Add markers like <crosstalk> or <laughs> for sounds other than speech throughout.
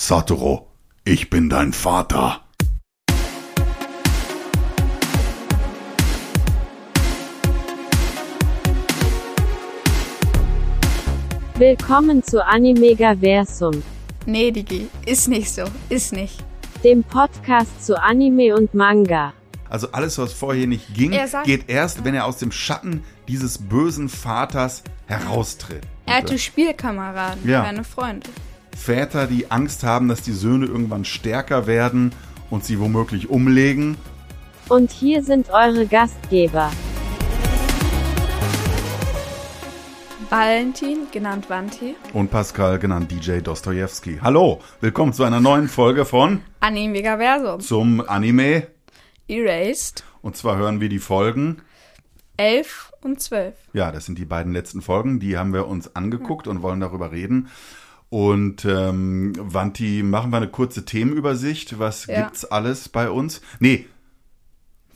Satoru, ich bin dein Vater. Willkommen zu Animegaversum, Nee, Digi, ist nicht so, ist nicht. dem Podcast zu Anime und Manga. Also alles, was vorher nicht ging, Er sagt- geht erst, wenn er aus dem Schatten dieses bösen Vaters heraustritt. Er hatte Spielkameraden, Ja. keine Freunde. Väter, die Angst haben, dass die Söhne irgendwann stärker werden und sie womöglich umlegen. Und hier sind eure Gastgeber. Valentin, genannt Vanti, Und Pascal, genannt DJ Dostojewski. Hallo, willkommen zu einer neuen Folge von Animegaversum, zum Anime. Erased, Und zwar hören wir die Folgen. 11 und 12. Ja, das sind die beiden letzten Folgen. Die haben wir uns angeguckt und wollen darüber reden. Und ähm, Wanti, machen wir eine kurze Themenübersicht. Was Ja. gibt's alles bei uns? Nee,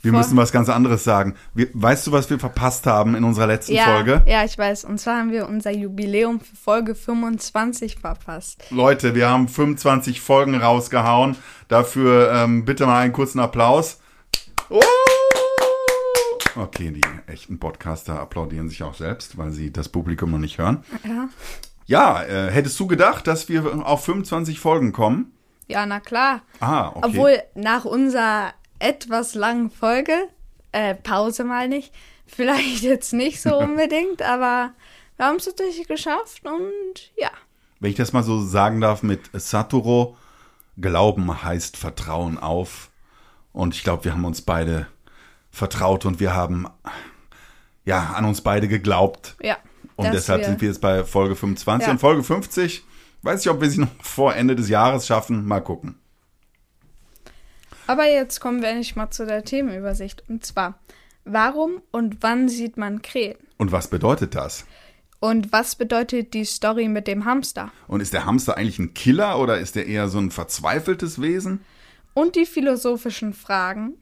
wir Vor- müssen was ganz anderes sagen. Wir, weißt du, was wir verpasst haben in unserer letzten Ja, Folge? ja, ich weiß. Und zwar haben wir unser Jubiläum für Folge 25 verpasst. Leute, wir haben 25 Folgen rausgehauen. Dafür ähm, bitte mal einen kurzen Applaus. Oh! Okay, die echten Podcaster applaudieren sich auch selbst, weil sie das Publikum noch nicht hören. Ja. Ja, äh, hättest du gedacht, dass wir auf 25 Folgen kommen? Ja, na klar. Ah, okay. Obwohl nach unserer etwas langen Folge, äh, Pause mal nicht, <laughs> vielleicht jetzt nicht so <laughs> unbedingt, aber wir haben es tatsächlich geschafft und ja. Wenn ich das mal so sagen darf mit Satoru, Glauben heißt Vertrauen auf. Und ich glaube, wir haben uns beide vertraut und wir haben ja an uns beide geglaubt. Ja. Und dass deshalb wir- sind wir jetzt bei Folge 25. Ja. Und Folge 50, weiß ich, ob wir sie noch vor Ende des Jahres schaffen. Mal gucken. Aber jetzt kommen wir endlich mal zu der Themenübersicht. Und zwar, warum und wann sieht man Krähen? Und was bedeutet das? Und was bedeutet die Story mit dem Hamster? Und ist der Hamster eigentlich ein Killer oder ist er eher so ein verzweifeltes Wesen? Und die philosophischen Fragen.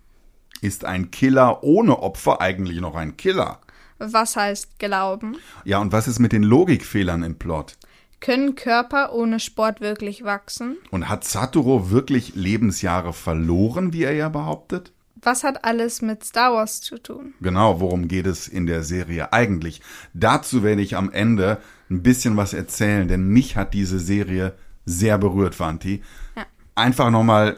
Ist ein Killer ohne Opfer eigentlich noch ein Killer? Was heißt Glauben? Ja, und was ist mit den Logikfehlern im Plot? Können Körper ohne Sport wirklich wachsen? Und hat Satoru wirklich Lebensjahre verloren, wie er ja behauptet? Was hat alles mit Star Wars zu tun? Genau, worum geht es in der Serie eigentlich? Dazu werde ich am Ende ein bisschen was erzählen, denn mich hat diese Serie sehr berührt, Vanti. Ja. Einfach nochmal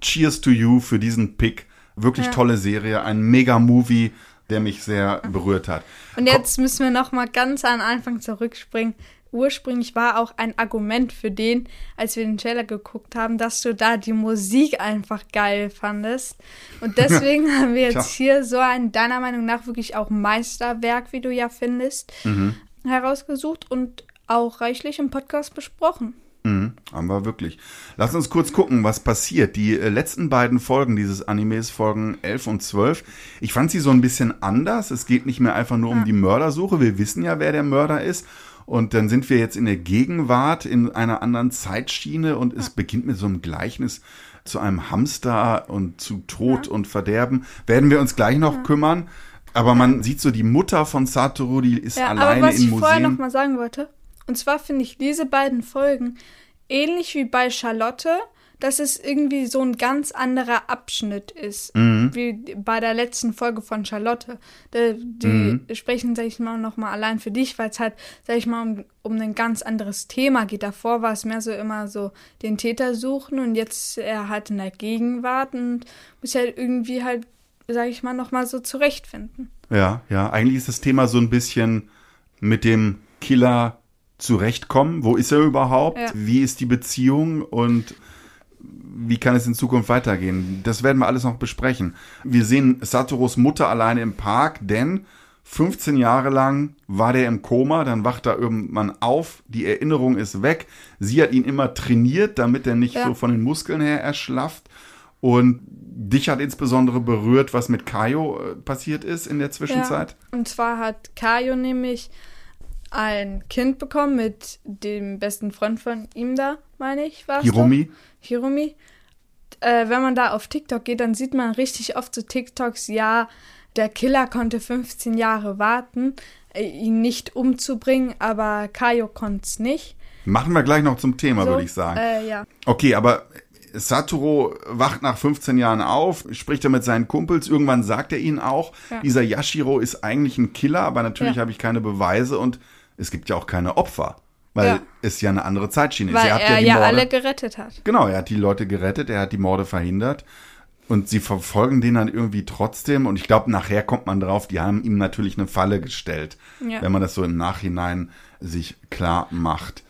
Cheers to you für diesen Pick. Wirklich Ja. tolle Serie, ein Mega-Movie, der mich sehr berührt hat. Und jetzt müssen wir noch mal ganz an Anfang zurückspringen. Ursprünglich war auch ein Argument für den, als wir den Trailer geguckt haben, dass du da die Musik einfach geil fandest. Und deswegen <laughs> haben wir jetzt hier so ein, deiner Meinung nach, wirklich auch Meisterwerk, wie du ja findest, Mhm. herausgesucht und auch reichlich im Podcast besprochen. Mhm, haben wir wirklich. Lass uns kurz gucken, was passiert. Die äh, letzten beiden Folgen dieses Animes, Folgen 11 und 12, ich fand sie so ein bisschen anders. Es geht nicht mehr einfach nur um die Mördersuche. Wir wissen ja, wer der Mörder ist. Und dann sind wir jetzt in der Gegenwart in einer anderen Zeitschiene und es beginnt mit so einem Gleichnis zu einem Hamster und zu Tod und Verderben. Werden wir uns gleich noch kümmern. Aber man sieht so die Mutter von Satoru, die ist Ja, alleine aber was ich vorher noch mal sagen wollte, und zwar finde ich diese beiden Folgen ähnlich wie bei Charlotte, dass es irgendwie so ein ganz anderer Abschnitt ist, Mhm. wie bei der letzten Folge von Charlotte. Die, die sprechen, sag ich mal, noch mal allein für dich, weil es halt, sag ich mal, um, um ein ganz anderes Thema geht. Davor war es mehr so immer so den Täter suchen und jetzt er halt in der Gegenwart und muss halt irgendwie halt, sag ich mal, noch mal so zurechtfinden. Ja, ja, eigentlich ist das Thema so ein bisschen mit dem Killer zurechtkommen. Wo ist er überhaupt? Ja. Wie ist die Beziehung und wie kann es in Zukunft weitergehen? Das werden wir alles noch besprechen. Wir sehen Satoros Mutter alleine im Park, denn 15 Jahre lang war der im Koma, dann wacht er irgendwann auf, die Erinnerung ist weg. Sie hat ihn immer trainiert, damit er nicht Ja. so von den Muskeln her erschlafft. Und dich hat insbesondere berührt, was mit Kaio äh, passiert ist in der Zwischenzeit. Ja. Und zwar hat Kaio nämlich ein Kind bekommen mit dem besten Freund von ihm da, meine ich, war Hirumi. Hirumi. Äh, wenn man da auf TikTok geht, dann sieht man richtig oft so TikToks, ja, der Killer konnte 15 Jahre warten, äh, ihn nicht umzubringen, aber Kaio konnte es nicht. Machen wir gleich noch zum Thema, So, würde ich sagen. Äh, ja. Okay, aber Satoru wacht nach 15 Jahren auf, spricht er mit seinen Kumpels, irgendwann sagt er ihnen auch, Ja. dieser Yashiro ist eigentlich ein Killer, aber natürlich Ja. habe ich keine Beweise und es gibt ja auch keine Opfer, weil Ja. es ja eine andere Zeitschiene Weil ist. hat er die ja Morde, alle gerettet hat. Genau, er hat die Leute gerettet, er hat die Morde verhindert und sie verfolgen den dann irgendwie trotzdem und ich glaube, nachher kommt man drauf, die haben ihm natürlich eine Falle gestellt, Ja. wenn man das so im Nachhinein sich klar macht.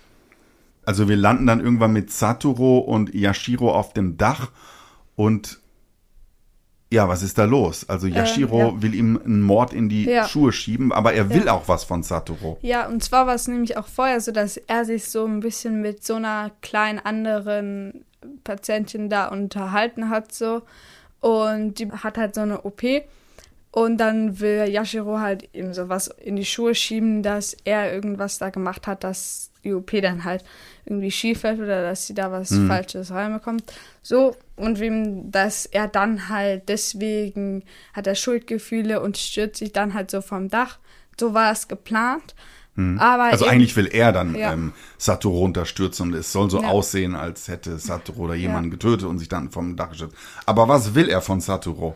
Also wir landen dann irgendwann mit Satoru und Yashiro auf dem Dach und ja, was ist da los? Also Yashiro ja. will ihm einen Mord in die Ja. Schuhe schieben, aber er will Ja. auch was von Satoru. Ja, und zwar war es nämlich auch vorher so, dass er sich so ein bisschen mit so einer kleinen anderen Patientin da unterhalten hat, so. Und die hat halt so eine OP. Und dann will Yashiro halt ihm so was in die Schuhe schieben, dass er irgendwas da gemacht hat, dass die OP dann halt irgendwie schief fällt oder dass sie da was Falsches reinbekommt. So, und wem, dass er dann halt deswegen hat er Schuldgefühle und stürzt sich dann halt so vom Dach. So war es geplant. Aber Also eben- eigentlich will er dann Ja. ähm, Satoru runterstürzen und es soll so Ja. aussehen, als hätte Satoru oder jemanden getötet und sich dann vom Dach gestürzt. Aber was will er von Satoru?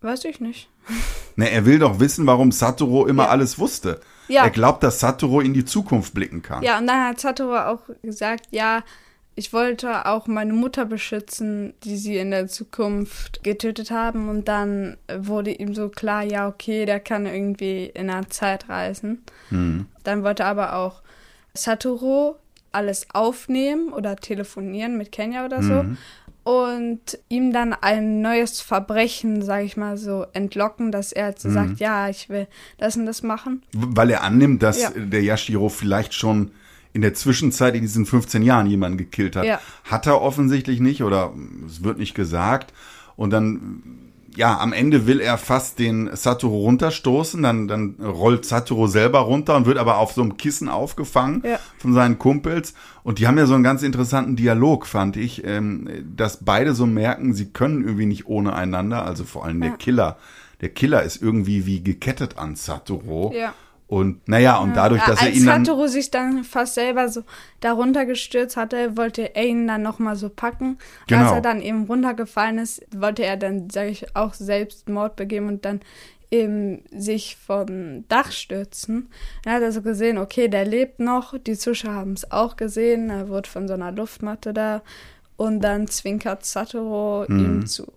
Weiß ich nicht. <laughs> Ne, er will doch wissen, warum Satoru immer Ja. alles wusste. Ja. Er glaubt, dass Satoru in die Zukunft blicken kann. Ja, und dann hat Satoru auch gesagt, ja, ich wollte auch meine Mutter beschützen, die sie in der Zukunft getötet haben. Und dann wurde ihm so klar, ja, okay, der kann irgendwie in der Zeit reisen. Dann wollte aber auch Satoru alles aufnehmen oder telefonieren mit Kenya oder so. Und ihm dann ein neues Verbrechen, sag ich mal so, entlocken, dass er so sagt, ja, ich will das und das machen. Weil er annimmt, dass Ja. der Yashiro vielleicht schon in der Zwischenzeit in diesen 15 Jahren jemanden gekillt hat. Ja. Hat er offensichtlich nicht oder es wird nicht gesagt. Und dann, ja, am Ende will er fast den Satoru runterstoßen. Dann, dann rollt Satoru selber runter und wird aber auf so einem Kissen aufgefangen Ja. von seinen Kumpels. Und die haben ja so einen ganz interessanten Dialog, fand ich, ähm, dass beide so merken, sie können irgendwie nicht ohne einander. Also vor allem der Killer. Der Killer ist irgendwie wie gekettet an Satoru. Ja. Und naja, und dadurch, dass Ja, er als ihn dann. Satoru sich dann fast selber so darunter gestürzt hatte, wollte er ihn dann nochmal so packen. Und Genau. Als er dann eben runtergefallen ist, wollte er dann, sage ich, auch selbst Mord begehen und dann eben sich vom Dach stürzen. Dann hat er so gesehen, okay, der lebt noch, die Zuschauer haben es auch gesehen, er wurde von so einer Luftmatte da und dann zwinkert Satoru Mhm. ihm zu.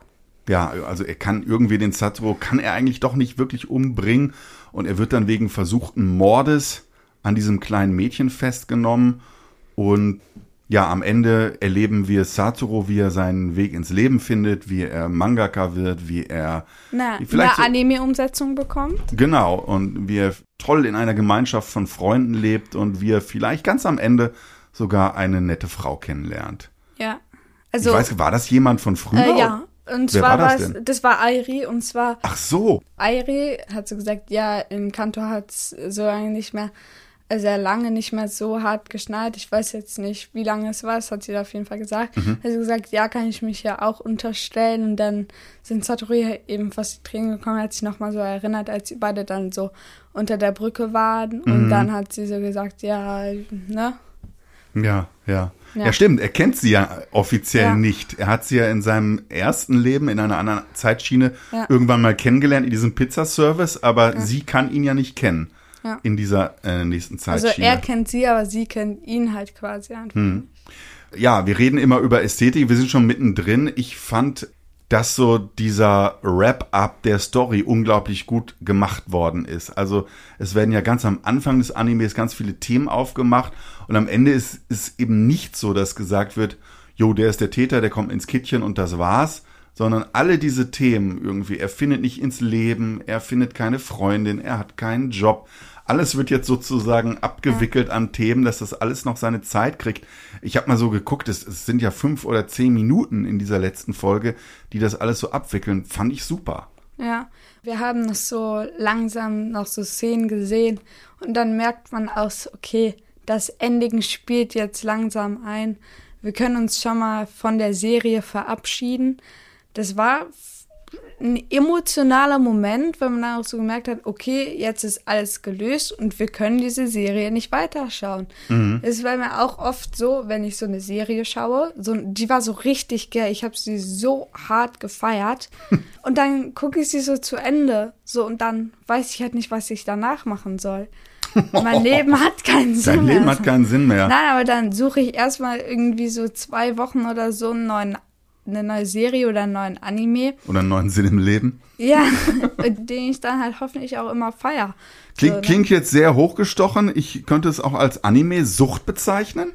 Ja, also er kann irgendwie den Satoru, kann er eigentlich doch nicht wirklich umbringen. Und er wird dann wegen versuchten Mordes an diesem kleinen Mädchen festgenommen. Und ja, am Ende erleben wir Satoru, wie er seinen Weg ins Leben findet, wie er Mangaka wird, wie er Na, Vielleicht eine Anime-Umsetzung bekommt. Genau, und wie er toll in einer Gemeinschaft von Freunden lebt und wie er vielleicht ganz am Ende sogar eine nette Frau kennenlernt. Ja. Also, ich weiß, war das jemand von früher? Äh, ja, und Wer zwar war das denn? das war Airi und zwar Ach so, Airi hat so gesagt, ja, in Kanto hat es so lange nicht mehr, äh, sehr lange nicht mehr so hart geschneit. Ich weiß jetzt nicht, wie lange es war, das hat sie da auf jeden Fall gesagt. Mhm. Hat sie gesagt, ja, kann ich mich ja auch unterstellen. Und dann sind Satoru eben fast die Tränen gekommen, hat sich nochmal so erinnert, als sie beide dann so unter der Brücke waren. Mhm. Und dann hat sie so gesagt, ja, ne? Ja, ja. Ja, Ja. stimmt. Er kennt sie ja offiziell Ja. nicht. Er hat sie ja in seinem ersten Leben in einer anderen Zeitschiene Ja. irgendwann mal kennengelernt in diesem Pizzaservice, aber sie kann ihn ja nicht kennen in dieser äh, nächsten Also Zeitschiene. er kennt sie, aber sie kennt ihn halt quasi einfach. Hm. ja, wir reden immer über Ästhetik. Wir sind schon mittendrin. Ich fand, dass so dieser Wrap-up der Story unglaublich gut gemacht worden ist. Also es werden ja ganz am Anfang des Animes ganz viele Themen aufgemacht und am Ende ist es eben nicht so, dass gesagt wird, jo, der ist der Täter, der kommt ins Kittchen und das war's, sondern alle diese Themen irgendwie, er findet nicht ins Leben, er findet keine Freundin, er hat keinen Job. Alles wird jetzt sozusagen abgewickelt an Themen, dass das alles noch seine Zeit kriegt. Ich habe mal so geguckt, es, es sind ja fünf oder zehn Minuten in dieser letzten Folge, die das alles so abwickeln. Fand ich super. Ja, wir haben noch so langsam noch so Szenen gesehen und dann merkt man auch, okay, das Ending spielt jetzt langsam ein. Wir können uns schon mal von der Serie verabschieden. Das war ein emotionaler Moment, wenn man dann auch so gemerkt hat, okay, jetzt ist alles gelöst und wir können diese Serie nicht weiterschauen. Mhm. Es war mir auch oft so, wenn ich so eine Serie schaue, so, die war so richtig geil, ich habe sie so hart gefeiert <laughs> und dann gucke ich sie so zu Ende, so und dann weiß ich halt nicht, was ich danach machen soll. Mein Leben <laughs> hat keinen Sinn Dein mehr. Leben hat keinen Sinn mehr. Nein, aber dann suche ich erstmal irgendwie so zwei Wochen oder so einen neuen, eine neue Serie oder einen neuen Anime. Oder einen neuen Sinn im Leben. Ja, <laughs> den ich dann halt hoffentlich auch immer feier. Klingt, So, ne? klingt jetzt sehr hochgestochen. Ich könnte es auch als Anime-Sucht bezeichnen.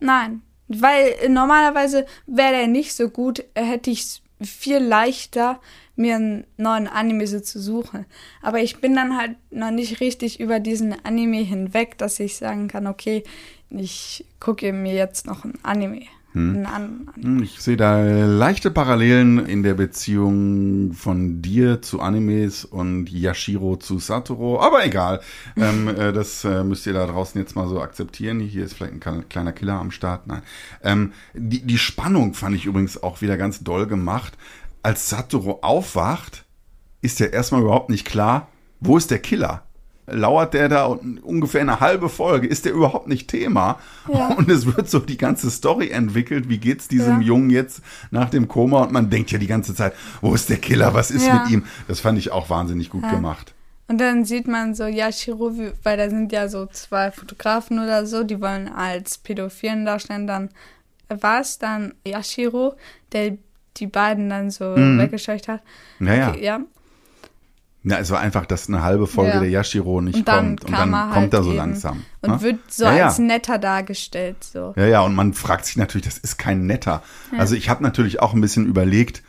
Nein, weil normalerweise wäre der nicht so gut, hätte ich es viel leichter, mir einen neuen Anime so zu suchen. Aber ich bin dann halt noch nicht richtig über diesen Anime hinweg, dass ich sagen kann, okay, ich gucke mir jetzt noch einen Anime. Einen anderen Anime. Hm, Ich sehe da leichte Parallelen in der Beziehung von dir zu Animes und Yashiro zu Satoru. Aber egal. <laughs> ähm, äh, das äh, müsst ihr da draußen jetzt mal so akzeptieren. Hier ist vielleicht ein kle- kleiner Killer am Start. Nein. Ähm, die, die Spannung fand ich übrigens auch wieder ganz doll gemacht. Als Satoru aufwacht, ist ja erstmal überhaupt nicht klar, wo ist der Killer? Lauert der da un- ungefähr eine halbe Folge? Ist der überhaupt nicht Thema? Ja. <laughs> Und es wird so die ganze Story entwickelt. Wie geht's diesem Ja. Jungen jetzt nach dem Koma? Und man denkt ja die ganze Zeit, wo ist der Killer? Was ist Ja. mit ihm? Das fand ich auch wahnsinnig gut gemacht. Und dann sieht man so Yashiro, weil da sind ja so zwei Fotografen oder so, die wollen als Pädophilen darstellen. Dann war es dann Yashiro, der die beiden dann so weggescheucht hat. Naja. Okay, ja. Ja, es war einfach, dass eine halbe Folge Ja. der Yashiro nicht Und kommt. Und dann er kommt halt er so eben langsam. Und ne? wird so Ja, ja. als netter dargestellt. So. Ja, ja, und man fragt sich natürlich, das ist kein netter. Also ich habe natürlich auch ein bisschen überlegt,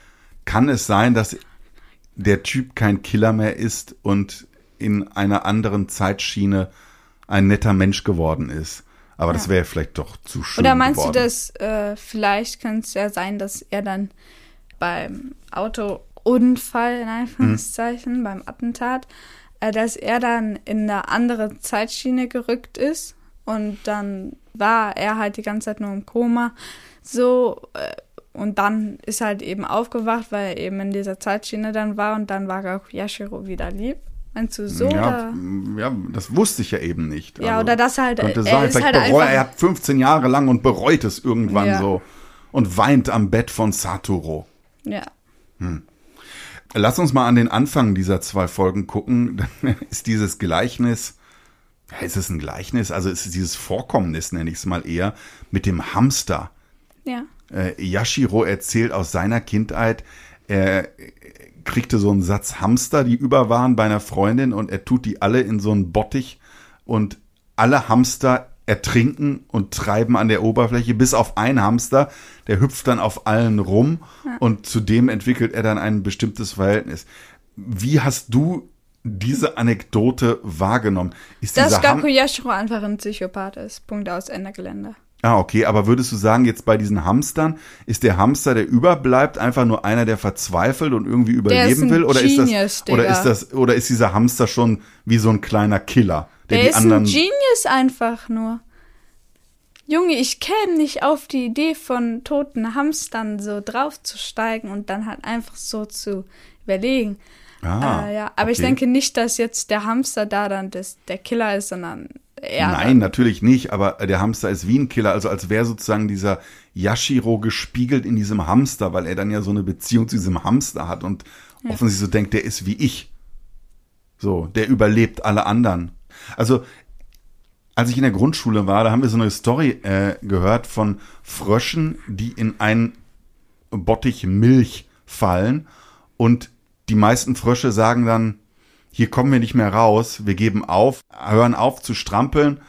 kann es sein, dass der Typ kein Killer mehr ist und in einer anderen Zeitschiene ein netter Mensch geworden ist? Aber das wäre vielleicht doch zu schön Oder meinst geworden. du, dass äh, vielleicht könnte es ja sein, dass er dann beim Autounfall, in Anführungszeichen, beim Attentat, äh, dass er dann in eine andere Zeitschiene gerückt ist und dann war er halt die ganze Zeit nur im Koma. So, äh, und dann ist er halt eben aufgewacht, weil er eben in dieser Zeitschiene dann war und dann war auch Yashiro wieder lieb. Meinst du so? ja, ja, das wusste ich ja eben nicht. Ja, oder das halt, Könnte er sein, ist vielleicht halt einfach- er hat 15 Jahre lang und bereut es irgendwann Ja. so und weint am Bett von Satoru. Ja. Lass uns mal an den Anfang dieser zwei Folgen gucken. Dann <laughs> ist dieses Gleichnis, ist es ein Gleichnis? Also ist es dieses Vorkommnis, nenne ich es mal eher, mit dem Hamster. Ja. Äh, Yashiro erzählt aus seiner Kindheit, er kriegte so einen Satz Hamster, die über waren bei einer Freundin und er tut die alle in so einen Bottich und alle Hamster ertrinken und treiben an der Oberfläche, bis auf einen Hamster, der hüpft dann auf allen rum und zudem entwickelt er dann ein bestimmtes Verhältnis. Wie hast du diese Anekdote wahrgenommen? Ist Dass Gaku Yashiro einfach ein Psychopath ist. Punkt aus, Ende Gelände. Ah, okay, aber würdest du sagen, jetzt bei diesen Hamstern, ist der Hamster, der überbleibt, einfach nur einer, der verzweifelt und irgendwie überleben will? Oder ist Genius, das, oder Digga. ist das, oder ist dieser Hamster schon wie so ein kleiner Killer, der, Der ist anderen. ein Genius einfach nur. Junge, ich käme nicht auf die Idee von toten Hamstern so draufzusteigen und dann halt einfach so zu überlegen. ah, äh, ja, aber ich okay. denke nicht, dass jetzt der Hamster da dann das, der Killer ist, sondern er. Nein, natürlich nicht, aber der Hamster ist wie ein Killer, also als wäre sozusagen dieser Yashiro gespiegelt in diesem Hamster, weil er dann ja so eine Beziehung zu diesem Hamster hat und offensichtlich so denkt, der ist wie ich. So, der überlebt alle anderen. Also, als ich in der Grundschule war, da haben wir so eine Story äh, gehört von Fröschen, die in einen Bottich Milch fallen und die meisten Frösche sagen dann, hier kommen wir nicht mehr raus, wir geben auf, hören auf zu strampeln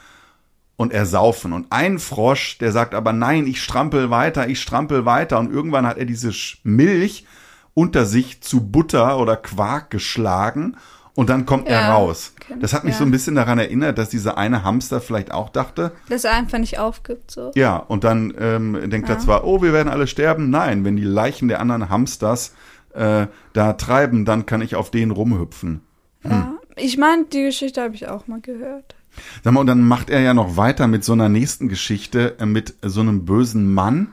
und ersaufen. Und ein Frosch, der sagt aber, nein, ich strampel weiter, ich strampel weiter. Und irgendwann hat er diese Milch unter sich zu Butter oder Quark geschlagen und dann kommt er Ja, raus. okay, Das hat mich ja. so ein bisschen daran erinnert, dass dieser eine Hamster vielleicht auch dachte, Dass er einfach nicht aufgibt, so. ja, und dann ähm, denkt er zwar, oh, wir werden alle sterben. Nein, wenn die Leichen der anderen Hamsters äh, da treiben, dann kann ich auf denen rumhüpfen. Ja. Ich meine, die Geschichte habe ich auch mal gehört. Sag mal, und dann macht er ja noch weiter mit so einer nächsten Geschichte äh, mit so einem bösen Mann.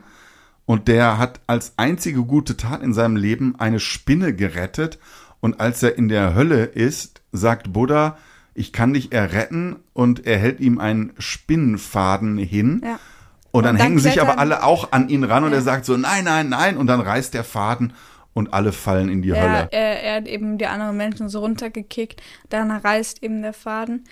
und der hat als einzige gute Tat in seinem Leben eine Spinne gerettet. Und als er in der Hölle ist, sagt Buddha, ich kann dich erretten und er hält ihm einen Spinnenfaden hin. Ja. Und dann Und dann hängen sich aber alle auch an ihn ran und Ja. er sagt so, nein, nein, nein. Und dann reißt der Faden und alle fallen in die Er, Hölle. er, er hat eben die anderen Menschen so runtergekickt, dann reißt eben der Faden.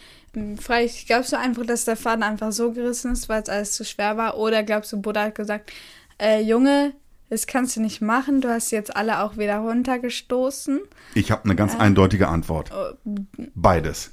Vielleicht glaubst du einfach, dass der Faden einfach so gerissen ist, weil es alles zu schwer war? Oder glaubst du, Buddha hat gesagt, äh, Junge, das kannst du nicht machen, du hast jetzt alle auch wieder runtergestoßen. Ich habe eine ganz eindeutige Antwort. Oh, Beides.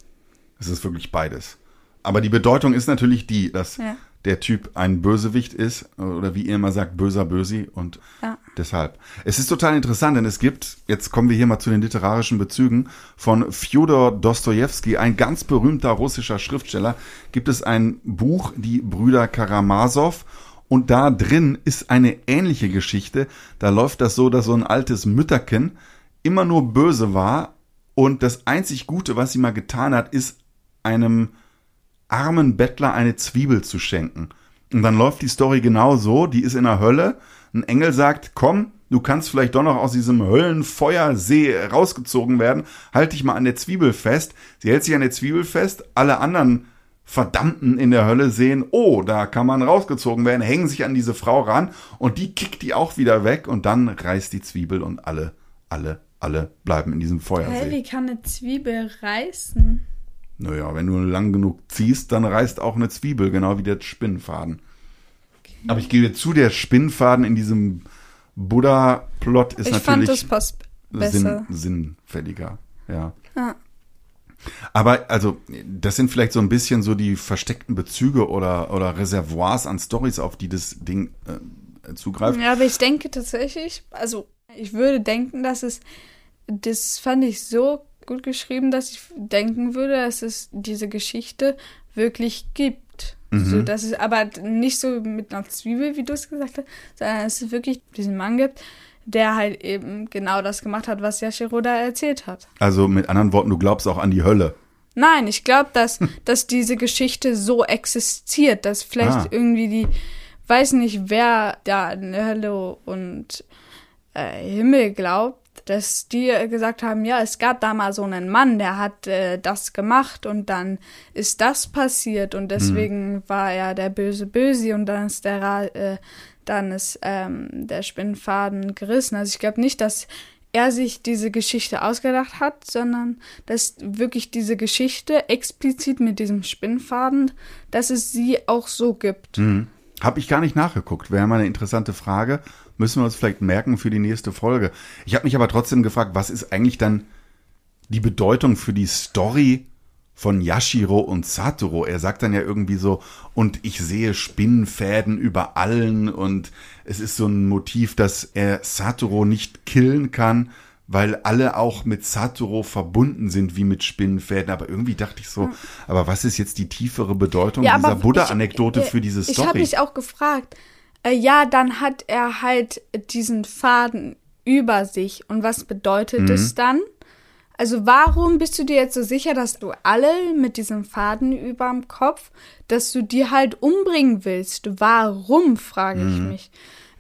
Es ist wirklich beides. Aber die Bedeutung ist natürlich die, dass Ja. der Typ ein Bösewicht ist oder wie ihr immer sagt, böser Bösi und Ja. deshalb. Es ist total interessant, denn es gibt, jetzt kommen wir hier mal zu den literarischen Bezügen, von Fjodor Dostojewski, ein ganz berühmter russischer Schriftsteller, gibt es ein Buch, die Brüder Karamasow und da drin ist eine ähnliche Geschichte. Da läuft das so, dass so ein altes Mütterchen immer nur böse war und das einzig Gute, was sie mal getan hat, ist einem armen Bettler eine Zwiebel zu schenken. Und dann läuft die Story genau so, die ist in der Hölle. Ein Engel sagt, komm, du kannst vielleicht doch noch aus diesem Höllenfeuersee rausgezogen werden. Halt dich mal an der Zwiebel fest. Sie hält sich an der Zwiebel fest. Alle anderen Verdammten in der Hölle sehen, oh, da kann man rausgezogen werden, hängen sich an diese Frau ran und die kickt die auch wieder weg und dann reißt die Zwiebel und alle, alle, alle bleiben in diesem Hä, Feuersee. wie kann eine Zwiebel reißen? Naja, wenn du lang genug ziehst, dann reißt auch eine Zwiebel, genau wie der Spinnfaden. Aber ich gebe zu, der Spinnfaden in diesem Buddha-Plot ist ich fand, das natürlich passt besser. Sinn, sinnfälliger. Ja. Ja. Aber also, das sind vielleicht so ein bisschen so die versteckten Bezüge oder, oder Reservoirs an Stories, auf die das Ding äh, zugreift. Ja, aber ich denke tatsächlich, also ich würde denken, dass es, das fand ich so gut geschrieben, dass ich denken würde, dass es diese Geschichte wirklich gibt. So, dass es aber nicht so mit einer Zwiebel, wie du es gesagt hast, sondern dass es wirklich diesen Mann gibt, der halt eben genau das gemacht hat, was Yashiro da erzählt hat. Also mit anderen Worten, du glaubst auch an die Hölle. Nein, ich glaube, dass, <laughs> dass diese Geschichte so existiert, dass vielleicht Ah. irgendwie die, weiß nicht, wer da an Hölle und äh, Himmel glaubt, dass die gesagt haben, ja, es gab da mal so einen Mann, der hat äh, das gemacht und dann ist das passiert und deswegen war er der böse Böse und dann ist der Ra äh, dann ist ähm, der Spinnfaden gerissen. Also ich glaube nicht, dass er sich diese Geschichte ausgedacht hat, sondern dass wirklich diese Geschichte explizit mit diesem Spinnfaden, dass es sie auch so gibt. Hm. Habe ich gar nicht nachgeguckt. Wäre mal eine interessante Frage. Müssen wir uns vielleicht merken für die nächste Folge. Ich habe mich aber trotzdem gefragt, was ist eigentlich dann die Bedeutung für die Story von Yashiro und Satoru? Er sagt dann ja irgendwie so, und ich sehe Spinnenfäden über allen und es ist so ein Motiv, dass er Satoru nicht killen kann, weil alle auch mit Satoru verbunden sind wie mit Spinnenfäden. Aber irgendwie dachte ich so, aber was ist jetzt die tiefere Bedeutung Ja, dieser Buddha-Anekdote ich- für diese Ich Story? habe mich auch gefragt, äh, ja, dann hat er halt diesen Faden über sich. Und was bedeutet Mhm. es dann? Also warum bist du dir jetzt so sicher, dass du alle mit diesem Faden überm Kopf, dass du die halt umbringen willst? Warum, frage ich Mhm. mich.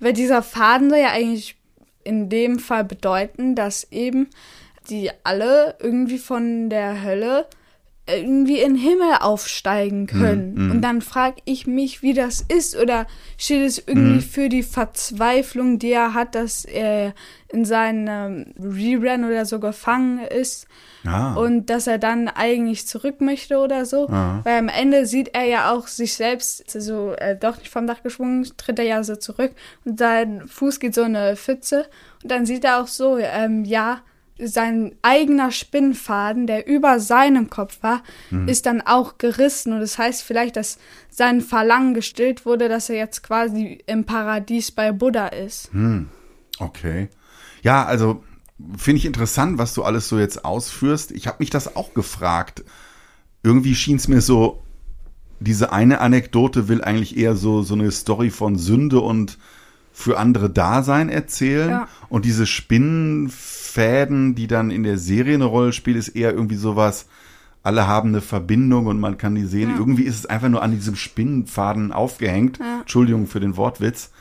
Weil dieser Faden soll ja eigentlich in dem Fall bedeuten, dass eben die alle irgendwie von der Hölle irgendwie in den Himmel aufsteigen können. Und dann frage ich mich, wie das ist. Oder steht es irgendwie für die Verzweiflung, die er hat, dass er in seinem Rerun oder so gefangen ist Ah. und dass er dann eigentlich zurück möchte oder so. Ah. Weil am Ende sieht er ja auch sich selbst so äh, doch nicht vom Dach geschwungen, tritt er ja so zurück und sein Fuß geht so in eine Pfütze und dann sieht er auch so, ähm, ja, sein eigener Spinnfaden, der über seinem Kopf war, ist dann auch gerissen. Und das heißt vielleicht, dass sein Verlangen gestillt wurde, dass er jetzt quasi im Paradies bei Buddha ist. Okay. Ja, also finde ich interessant, was du alles so jetzt ausführst. Ich habe mich das auch gefragt. Irgendwie schien es mir so, diese eine Anekdote will eigentlich eher so, so eine Story von Sünde und für andere Dasein erzählen. Ja. Und diese Spinnenfäden, die dann in der Serie eine Rolle spielen, ist eher irgendwie sowas, alle haben eine Verbindung und man kann die sehen. Irgendwie ist es einfach nur an diesem Spinnenfaden aufgehängt. Entschuldigung für den Wortwitz.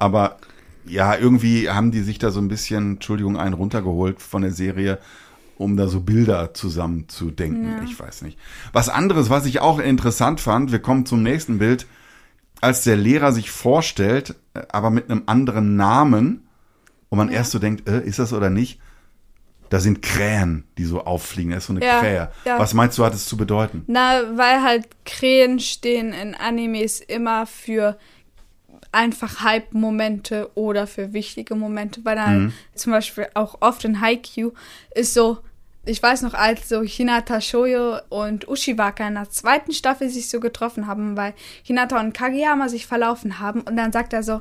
Aber ja, irgendwie haben die sich da so ein bisschen, Entschuldigung, einen runtergeholt von der Serie, um da so Bilder zusammenzudenken. Ja. Ich weiß nicht. Was anderes, was ich auch interessant fand, wir kommen zum nächsten Bild, als der Lehrer sich vorstellt, äh, aber mit einem anderen Namen, und man erst so denkt, äh, ist das oder nicht? Da sind Krähen, die so auffliegen. Da ist so eine Ja, Krähe. ja. Was meinst du, hat es zu bedeuten? Na, weil halt Krähen stehen in Animes immer für einfach Hype-Momente oder für wichtige Momente, weil dann zum Beispiel auch oft in Haikyuu ist so, ich weiß noch, als so Hinata Shoyo und Ushiwaka in der zweiten Staffel sich so getroffen haben, weil Hinata und Kageyama sich verlaufen haben und dann sagt er so,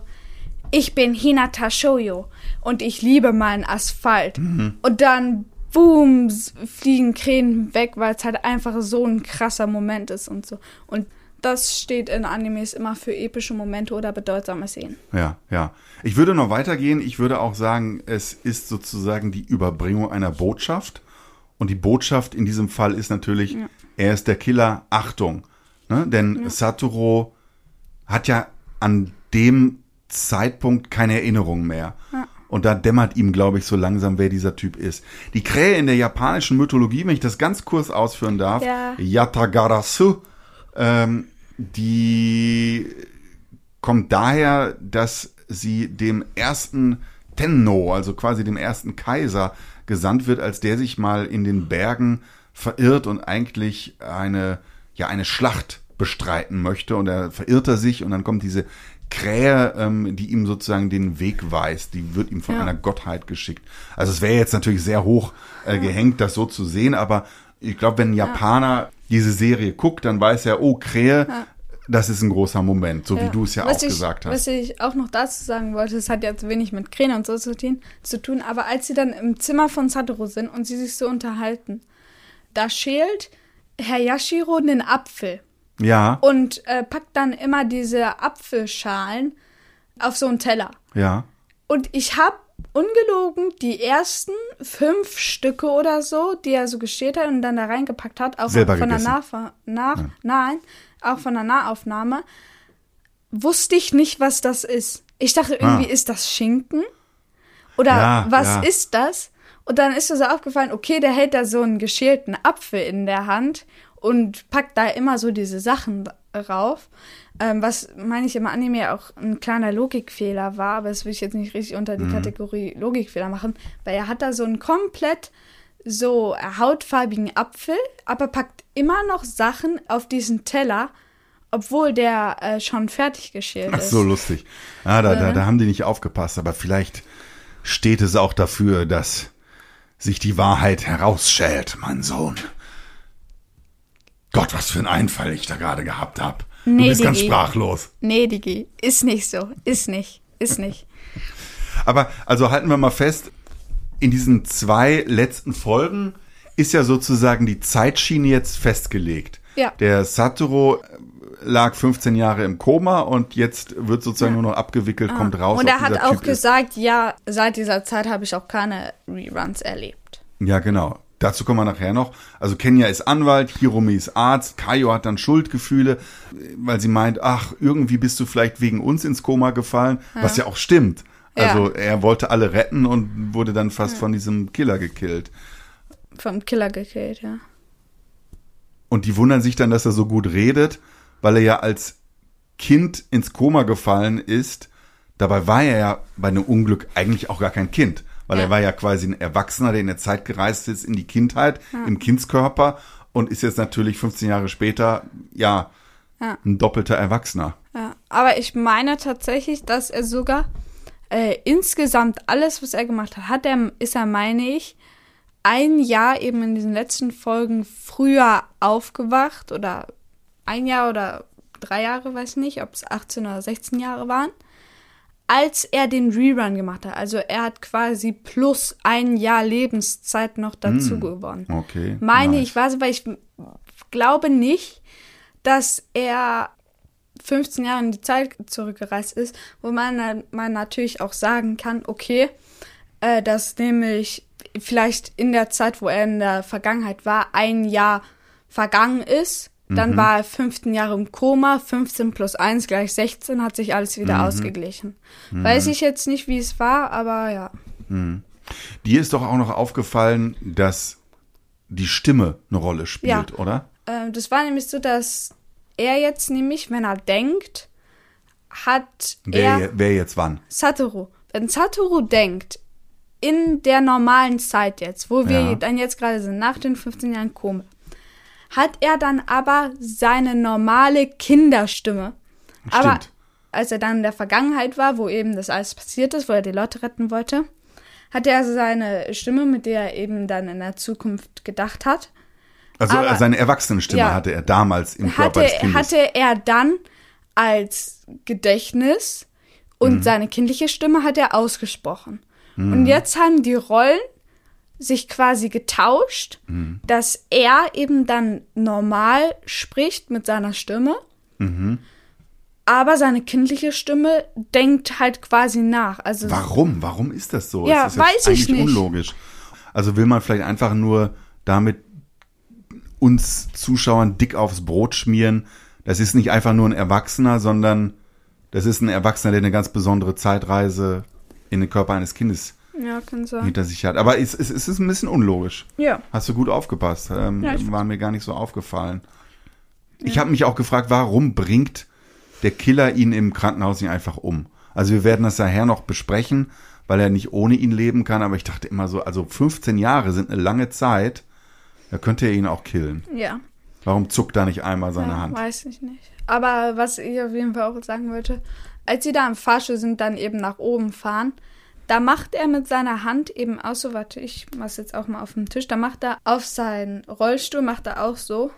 ich bin Hinata Shoyo und ich liebe meinen Asphalt. Und dann, boom, fliegen Krähen weg, weil es halt einfach so ein krasser Moment ist und so. Und das steht in Animes immer für epische Momente oder bedeutsame Szenen. Ja, ja. Ich würde noch weitergehen. Ich würde auch sagen, es ist sozusagen die Überbringung einer Botschaft. Und die Botschaft in diesem Fall ist natürlich, er ist der Killer. Achtung. Ne? Denn Satoru hat ja an dem Zeitpunkt keine Erinnerung mehr. Und da dämmert ihm, glaube ich, so langsam, wer dieser Typ ist. Die Krähe in der japanischen Mythologie, wenn ich das ganz kurz ausführen darf, Ja. Yatagarasu, ähm, die kommt daher, dass sie dem ersten Tenno, also quasi dem ersten Kaiser, gesandt wird, als der sich mal in den Bergen verirrt und eigentlich eine, ja, eine Schlacht bestreiten möchte. Und er verirrt er sich und dann kommt diese Krähe, ähm, die ihm sozusagen den Weg weist. Die wird ihm von Ja. einer Gottheit geschickt. Also es wäre jetzt natürlich sehr hoch äh, gehängt, das so zu sehen, aber ich glaube, wenn ein Japaner diese Serie guckt, dann weiß er, oh, Krähe, das ist ein großer Moment, so wie du es ja Was auch ich, gesagt hast. Was ich auch noch dazu sagen wollte, es hat jetzt wenig mit Krähen und so zu tun, zu tun, aber als sie dann im Zimmer von Satoru sind und sie sich so unterhalten, da schält Herr Yashiro einen Apfel Ja, und äh, packt dann immer diese Apfelschalen auf so einen Teller. ja. Und ich habe ungelogen die ersten fünf Stücke oder so, die er so geschält hat und dann da reingepackt hat, auch Selber von der gegessen. Nachver nach, nein, auch von der Nahaufnahme, wusste ich nicht, was das ist. Ich dachte irgendwie, Ah. ist das Schinken? Oder Ja, was ja. ist das? Und dann ist mir so aufgefallen, okay, der hält da so einen geschälten Apfel in der Hand und packt da immer so diese Sachen rauf. Ähm, was, meine ich, im Anime auch ein kleiner Logikfehler war, aber das will ich jetzt nicht richtig unter Mhm. die Kategorie Logikfehler machen, weil er hat da so einen komplett so hautfarbigen Apfel, aber packt immer noch Sachen auf diesen Teller, obwohl der äh, schon fertig geschält Ach ist. so, lustig. Ah, da, da, da haben die nicht aufgepasst, aber vielleicht steht es auch dafür, dass sich die Wahrheit herausschält, mein Sohn. Gott, was für ein Einfall ich da gerade gehabt habe. Du Nee, bist ganz Digi. sprachlos. Nee, Digi, ist nicht so. Ist nicht. Ist nicht. Aber also halten wir mal fest, in diesen zwei letzten Folgen ist ja sozusagen die Zeitschiene jetzt festgelegt. Ja. Der Satoru lag 15 Jahre im Koma und jetzt wird sozusagen nur noch abgewickelt, kommt raus. Ah. Und er hat auch Typ gesagt, ja, seit dieser Zeit habe ich auch keine Reruns erlebt. Ja, genau. Dazu kommen wir nachher noch. Also Kenya ist Anwalt, Hiromi ist Arzt, Kaio hat dann Schuldgefühle, weil sie meint, ach, irgendwie bist du vielleicht wegen uns ins Koma gefallen, was ja auch stimmt. Ja. Also er wollte alle retten und wurde dann fast von diesem Killer gekillt. Vom Killer gekillt, ja. Und die wundern sich dann, dass er so gut redet, weil er ja als Kind ins Koma gefallen ist. Dabei war er ja bei einem Unglück eigentlich auch gar kein Kind, weil Ja. er war ja quasi ein Erwachsener, der in der Zeit gereist ist in die Kindheit, im Kindskörper und ist jetzt natürlich 15 Jahre später, ja, Ja. ein doppelter Erwachsener. ja. Aber ich meine tatsächlich, dass er sogar äh, insgesamt alles, was er gemacht hat, hat er, ist er, meine ich, ein Jahr eben in diesen letzten Folgen früher aufgewacht oder ein Jahr oder drei Jahre, weiß nicht, ob es 18 oder 16 Jahre waren, als er den Rerun gemacht hat. Also er hat quasi plus ein Jahr Lebenszeit noch dazu gewonnen. Okay. Meine nice. ich, weiß, weil ich glaube nicht, dass er 15 Jahre in die Zeit zurückgereist ist, wo man, man natürlich auch sagen kann, okay, äh, dass nämlich vielleicht in der Zeit, wo er in der Vergangenheit war, ein Jahr vergangen ist, Dann war er 15 Jahre im Koma, 15 plus 1 gleich 16, hat sich alles wieder ausgeglichen. Weiß ich jetzt nicht, wie es war, aber ja. Dir ist doch auch noch aufgefallen, dass die Stimme eine Rolle spielt, Ja. oder? Ähm, das war nämlich so, dass er jetzt nämlich, wenn er denkt, hat er Wer, wer jetzt wann? Satoru. Wenn Satoru denkt, in der normalen Zeit jetzt, wo wir Ja. dann jetzt gerade sind, nach den 15 Jahren Koma, hat er dann aber seine normale Kinderstimme. Aber Stimmt. als er dann in der Vergangenheit war, wo eben das alles passiert ist, wo er die Leute retten wollte, hatte er seine Stimme, mit der er eben dann in der Zukunft gedacht hat. Also aber- äh, seine Erwachsenenstimme Ja. hatte er damals im Körper Hatte, des Kindes. hatte er dann als Gedächtnis und Mhm. seine kindliche Stimme hat er ausgesprochen. Und jetzt haben die Rollen sich quasi getauscht, Mhm. dass er eben dann normal spricht mit seiner Stimme, Mhm. aber seine kindliche Stimme denkt halt quasi nach. Also Warum? Warum ist das so? Ja, jetzt weiß ich eigentlich nicht. unlogisch. Also will man vielleicht einfach nur damit uns Zuschauern dick aufs Brot schmieren. Das ist nicht einfach nur ein Erwachsener, sondern das ist ein Erwachsener, der eine ganz besondere Zeitreise in den Körper eines Kindes ja, kann sein. hinter sich hat. Aber es, es, es ist ein bisschen unlogisch. Ja. Hast du gut aufgepasst. Ähm, Ja, war mir gar nicht so aufgefallen. Ich habe mich auch gefragt, warum bringt der Killer ihn im Krankenhaus nicht einfach um? Also wir werden das nachher noch besprechen, weil er nicht ohne ihn leben kann. Aber ich dachte immer so, also 15 Jahre sind eine lange Zeit. Da könnte er ihn auch killen. Ja. Warum zuckt da nicht einmal seine ja, Hand? Weiß ich nicht. Aber was ich auf jeden Fall auch sagen wollte, als sie da im Fahrstuhl sind, dann eben nach oben fahren, da macht er mit seiner Hand eben auch so, warte, ich mach's jetzt auch mal auf dem Tisch, da macht er auf seinen Rollstuhl, macht er auch so.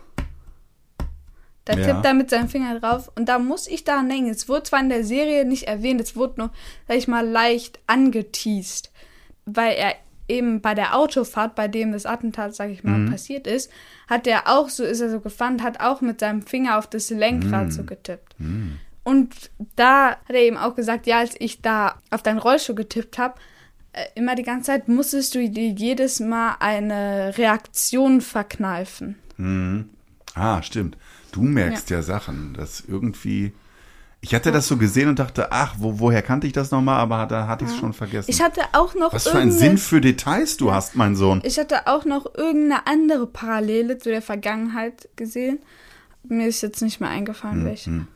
Da Ja. tippt er mit seinem Finger drauf und da muss ich daran denken, es wurde zwar in der Serie nicht erwähnt, es wurde nur, sag ich mal, leicht angeteased, weil er eben bei der Autofahrt, bei dem das Attentat, sag ich mal, Mhm. passiert ist, hat er auch so, ist er so gefahren, hat auch mit seinem Finger auf das Lenkrad Mhm. so getippt. Und da hat er eben auch gesagt, ja, als ich da auf deinen Rollstuhl getippt habe, äh, immer die ganze Zeit musstest du dir jedes Mal eine Reaktion verkneifen. Ah, stimmt. Du merkst ja, Sachen, dass irgendwie. Ich hatte das so gesehen und dachte, ach, wo, woher kannte ich das nochmal? Aber da hatte ich es schon vergessen. Ich hatte auch noch Was für ein irgendeine- Sinn für Details du hast, mein Sohn. Ich hatte auch noch irgendeine andere Parallele zu der Vergangenheit gesehen. Mir ist jetzt nicht mehr eingefallen, Hm, welche.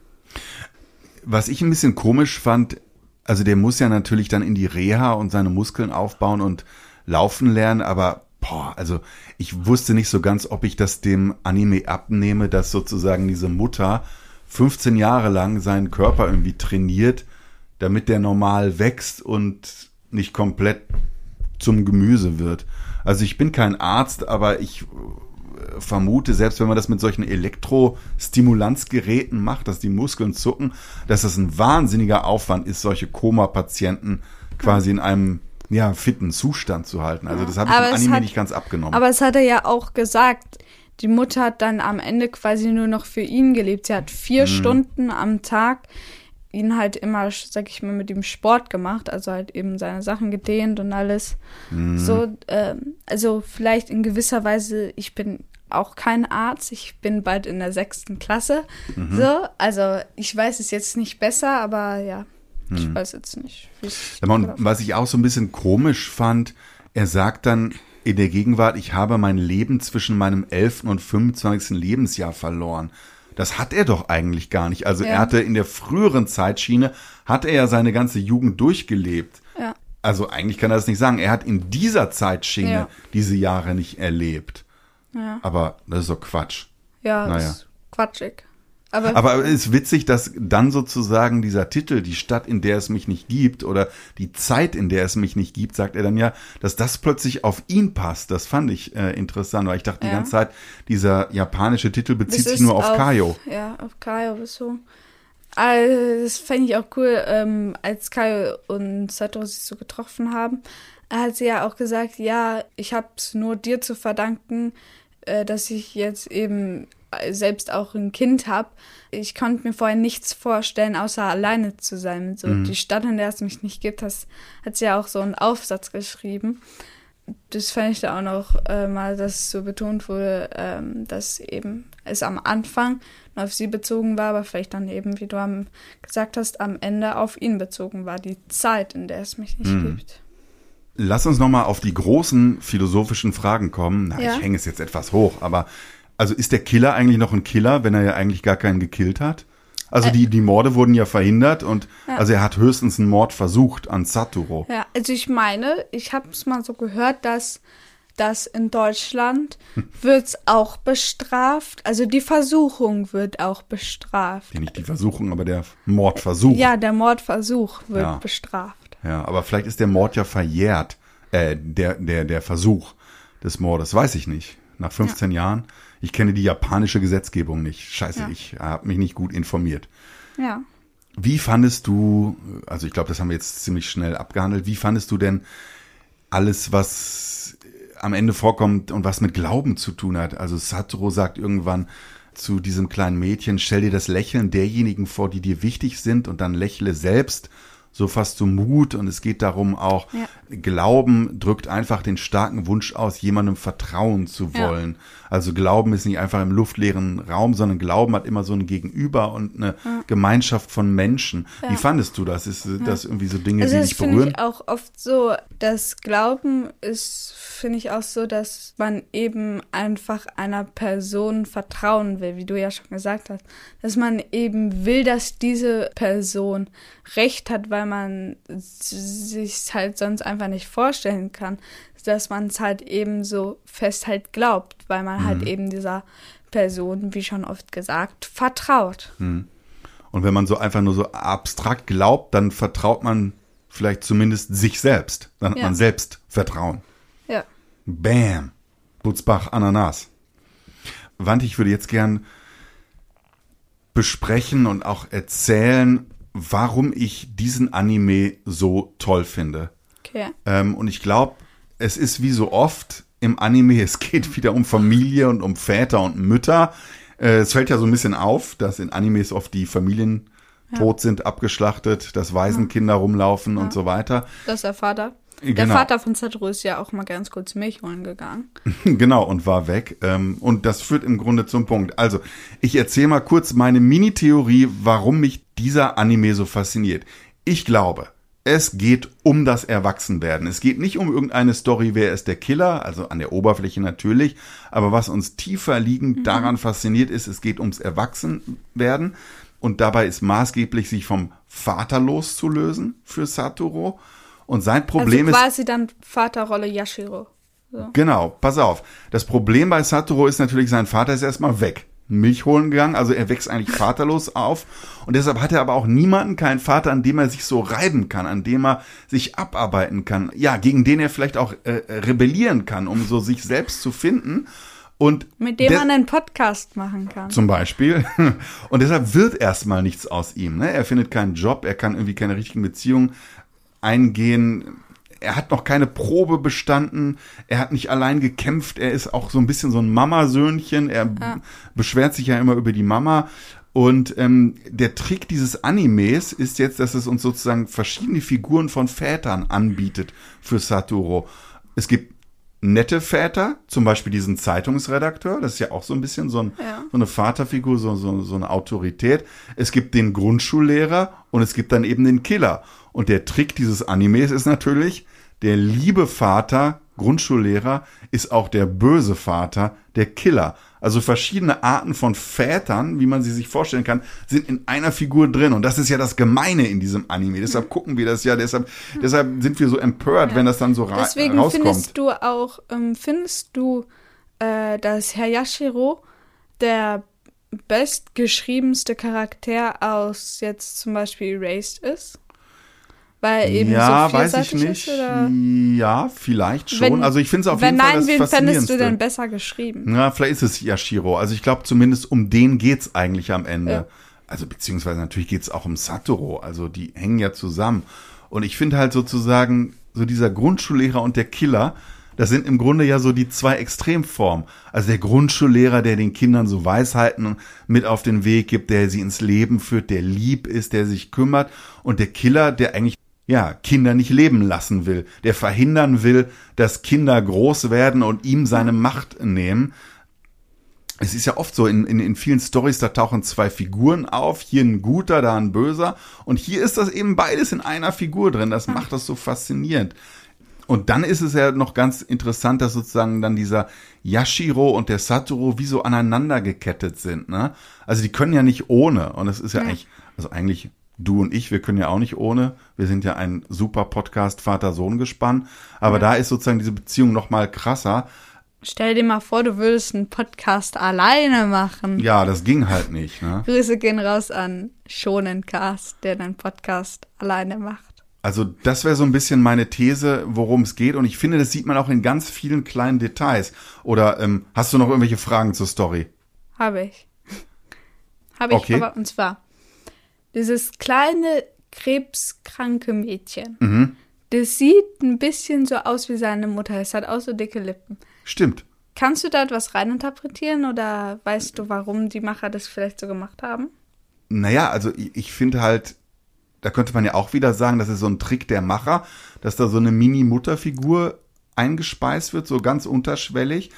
Was ich ein bisschen komisch fand, also der muss ja natürlich dann in die Reha und seine Muskeln aufbauen und laufen lernen, aber boah, also ich wusste nicht so ganz, ob ich das dem Anime abnehme, dass sozusagen diese Mutter 15 Jahre lang seinen Körper irgendwie trainiert, damit der normal wächst und nicht komplett zum Gemüse wird. Also ich bin kein Arzt, aber ich vermute, selbst wenn man das mit solchen Elektrostimulanzgeräten macht, dass die Muskeln zucken, dass das ein wahnsinniger Aufwand ist, solche Koma-Patienten quasi in einem ja, fitten Zustand zu halten. Also das habe ich Aber im Anime hat- nicht ganz abgenommen. Aber es hat er ja auch gesagt, die Mutter hat dann am Ende quasi nur noch für ihn gelebt. Sie hat vier Mhm. Stunden am Tag ihn halt immer, sag ich mal, mit ihm Sport gemacht, also halt eben seine Sachen gedehnt und alles. Mhm. So, ähm, also vielleicht in gewisser Weise, ich bin auch kein Arzt, ich bin bald in der sechsten Klasse. Mhm. So, also ich weiß es jetzt nicht besser, aber ja, Mhm. ich weiß jetzt nicht, mal, Und was ich auch so ein bisschen komisch fand, er sagt dann in der Gegenwart, ich habe mein Leben zwischen meinem 11. und 25. Lebensjahr verloren. Das hat er doch eigentlich gar nicht. Also er Ja. hatte in der früheren Zeitschiene, hat er ja seine ganze Jugend durchgelebt. Ja. Also eigentlich kann er das nicht sagen. Er hat in dieser Zeitschiene Ja. diese Jahre nicht erlebt. Ja, Aber das ist doch Quatsch. ja Naja. das ist quatschig. Aber, Aber es ist witzig, dass dann sozusagen dieser Titel, die Stadt, in der es mich nicht gibt, oder die Zeit, in der es mich nicht gibt, sagt er dann ja, dass das plötzlich auf ihn passt. Das fand ich äh, interessant, weil ich dachte die Ja. ganze Zeit, dieser japanische Titel bezieht Das sich nur auf, Kaio. Ja, auf Kaio bezogen. Also, das fände ich auch cool, ähm, als Kaio und Satoru sich so getroffen haben. Er hat sie ja auch gesagt, ja, ich habe es nur dir zu verdanken, äh, dass ich jetzt eben selbst auch ein Kind habe. Ich konnte mir vorher nichts vorstellen, außer alleine zu sein. So die Stadt, in der es mich nicht gibt, das hat sie ja auch so einen Aufsatz geschrieben. das fand ich da auch noch äh, mal, dass so betont wurde, ähm, dass eben es am Anfang nur auf sie bezogen war, aber vielleicht dann eben, wie du am, gesagt hast, am Ende auf ihn bezogen war, die Zeit, in der es mich nicht Hm. gibt. Lass uns nochmal auf die großen philosophischen Fragen kommen. Na, Ja. ich hänge es jetzt etwas hoch, aber also ist der Killer eigentlich noch ein Killer, wenn er ja eigentlich gar keinen gekillt hat? Also die, die Morde wurden ja verhindert und Ja. also er hat höchstens einen Mord versucht an Saturo. Ja, also ich meine, ich habe es mal so gehört, dass dass in Deutschland wird's auch bestraft. Also die Versuchung wird auch bestraft. Ja, nicht die Versuchung, aber der Mordversuch. Ja, der Mordversuch wird Ja. bestraft. Ja, aber vielleicht ist der Mord ja verjährt. Äh, der, der, der Versuch des Mordes, weiß ich nicht. Nach 15 Jahren. Ich kenne die japanische Gesetzgebung nicht. Scheiße, Ja. ich habe mich nicht gut informiert. Ja. Wie fandest du, also ich glaube, das haben wir jetzt ziemlich schnell abgehandelt, wie fandest du denn alles, was am Ende vorkommt und was mit Glauben zu tun hat? Also Satoru sagt irgendwann zu diesem kleinen Mädchen, stell dir das Lächeln derjenigen vor, die dir wichtig sind und dann lächle selbst. So fasst du Mut und es geht darum auch, Ja. Glauben drückt einfach den starken Wunsch aus, jemandem vertrauen zu Ja. Also Glauben ist nicht einfach im luftleeren Raum, sondern Glauben hat immer so ein Gegenüber und eine Gemeinschaft von Menschen. Wie Ja. fandest du das? Ist das irgendwie so Dinge, Also die das dich finde berühren? ich auch oft so, das Glauben ist, finde ich auch so, dass man eben einfach einer Person vertrauen will, wie du ja schon gesagt hast. Dass man eben will, dass diese Person recht hat, weil man sich halt sonst einfach nicht vorstellen kann, dass man es halt eben so fest halt glaubt, weil man halt Mhm. eben dieser Person, wie schon oft gesagt, vertraut. Und wenn man so einfach nur so abstrakt glaubt, dann vertraut man vielleicht zumindest sich selbst. Dann hat Ja. man selbst Vertrauen. Ja. Bam. Butzbach, Ananas. Wand, ich würde jetzt gern besprechen und auch erzählen, warum ich diesen Anime so toll finde. Okay. Ähm, und ich glaube, es ist wie so oft im Anime, es geht wieder um Familie und um Väter und Mütter. Äh, es fällt ja so ein bisschen auf, dass in Animes oft die Familien tot sind, abgeschlachtet, dass Waisenkinder rumlaufen und so weiter. Das ist der Vater. Der Genau. Vater von Satoru ist ja auch mal ganz kurz Milch holen gegangen. <laughs> Genau, und war weg. Ähm, und das führt im Grunde zum Punkt. Also, ich erzähle mal kurz meine Mini-Theorie, warum mich dieser Anime so fasziniert. Ich glaube, es geht um das Erwachsenwerden. Es geht nicht um irgendeine Story, wer ist der Killer, also an der Oberfläche natürlich, aber was uns tiefer liegend daran fasziniert ist, es geht ums Erwachsenwerden. Und dabei ist maßgeblich, sich vom Vater loszulösen für Satoru. Und sein Problem also ist. quasi dann Vaterrolle Yashiro. So. Genau, pass auf. Das Problem bei Satoru ist natürlich, sein Vater ist erstmal weg. Milch holen gegangen, also er wächst eigentlich vaterlos auf. Und deshalb hat er aber auch niemanden, keinen Vater, an dem er sich so reiben kann, an dem er sich abarbeiten kann. Ja, gegen den er vielleicht auch äh, rebellieren kann, um so sich selbst zu finden. Und Mit dem man einen Podcast machen kann. zum Beispiel. <laughs> Und deshalb wird erstmal nichts aus ihm. Ne? Er findet keinen Job, er kann irgendwie keine richtigen Beziehungen eingehen. Er hat noch keine Probe bestanden. Er hat nicht allein gekämpft. Er ist auch so ein bisschen so ein Mamasöhnchen. Er Ja. beschwert sich ja immer über die Mama. Und ähm, der Trick dieses Animes ist jetzt, dass es uns sozusagen verschiedene Figuren von Vätern anbietet für Satoru. Es gibt nette Väter, zum Beispiel diesen Zeitungsredakteur, das ist ja auch so ein bisschen so, ein, Ja. so eine Vaterfigur, so, so, so eine Autorität. Es gibt den Grundschullehrer und es gibt dann eben den Killer. Und der Trick dieses Animes ist natürlich, der liebe Vater, Grundschullehrer, ist auch der böse Vater, der Killer. Also verschiedene Arten von Vätern, wie man sie sich vorstellen kann, sind in einer Figur drin. Und das ist ja das Gemeine in diesem Anime. Deshalb gucken wir das ja, deshalb, deshalb sind wir so empört, wenn das dann so ra Deswegen rauskommt. findest du auch, ähm, findest du, äh, dass Herr Yashiro der bestgeschriebenste Charakter aus jetzt zum Beispiel Erased ist? Weil eben ja, so weiß ich nicht. ist? Oder? Ja, vielleicht schon. Wenn- also ich finde es auf Wenn jeden Fall nein, das wen fändest du denn besser geschrieben? Na, vielleicht ist es Yashiro. Also ich glaube zumindest um den geht's eigentlich am Ende. Ja. Also beziehungsweise natürlich geht's auch um Satoru. Also die hängen ja zusammen. Und ich finde halt sozusagen so dieser Grundschullehrer und der Killer, das sind im Grunde ja so die zwei Extremformen. Also der Grundschullehrer, der den Kindern so Weisheiten mit auf den Weg gibt, der sie ins Leben führt, der lieb ist, der sich kümmert. Und der Killer, der eigentlich ja, Kinder nicht leben lassen will, der verhindern will, dass Kinder groß werden und ihm seine Macht nehmen. Es ist ja oft so, in, in, in vielen Stories, da tauchen zwei Figuren auf, hier ein guter, da ein böser. Und hier ist das eben beides in einer Figur drin. Das macht das so faszinierend. Und dann ist es ja noch ganz interessant, dass sozusagen dann dieser Yashiro und der Satoru wie so aneinander gekettet sind. Ne? Also die können ja nicht ohne. Und es ist ja, ja. eigentlich, also eigentlich du und ich, wir können ja auch nicht ohne. Wir sind ja ein super Podcast Vater-Sohn-Gespann. Aber ja. da ist sozusagen diese Beziehung noch mal krasser. Stell dir mal vor, du würdest einen Podcast alleine machen. Ja, das ging halt nicht. Ne? Grüße gehen raus an Shonencast, der einen Podcast alleine macht. Also das wäre so ein bisschen meine These, worum es geht. Und ich finde, das sieht man auch in ganz vielen kleinen Details. Oder ähm, hast du noch irgendwelche Fragen zur Story? Habe ich. Habe ich, Okay. aber und zwar dieses kleine krebskranke Mädchen. Mhm. Das sieht ein bisschen so aus wie seine Mutter. Es hat auch so dicke Lippen. Stimmt. Kannst du da etwas reininterpretieren oder weißt du, warum die Macher das vielleicht so gemacht haben? Naja, also ich, ich finde halt, da könnte man ja auch wieder sagen, das ist so ein Trick der Macher, dass da so eine Mini-Mutterfigur eingespeist wird, so ganz unterschwellig.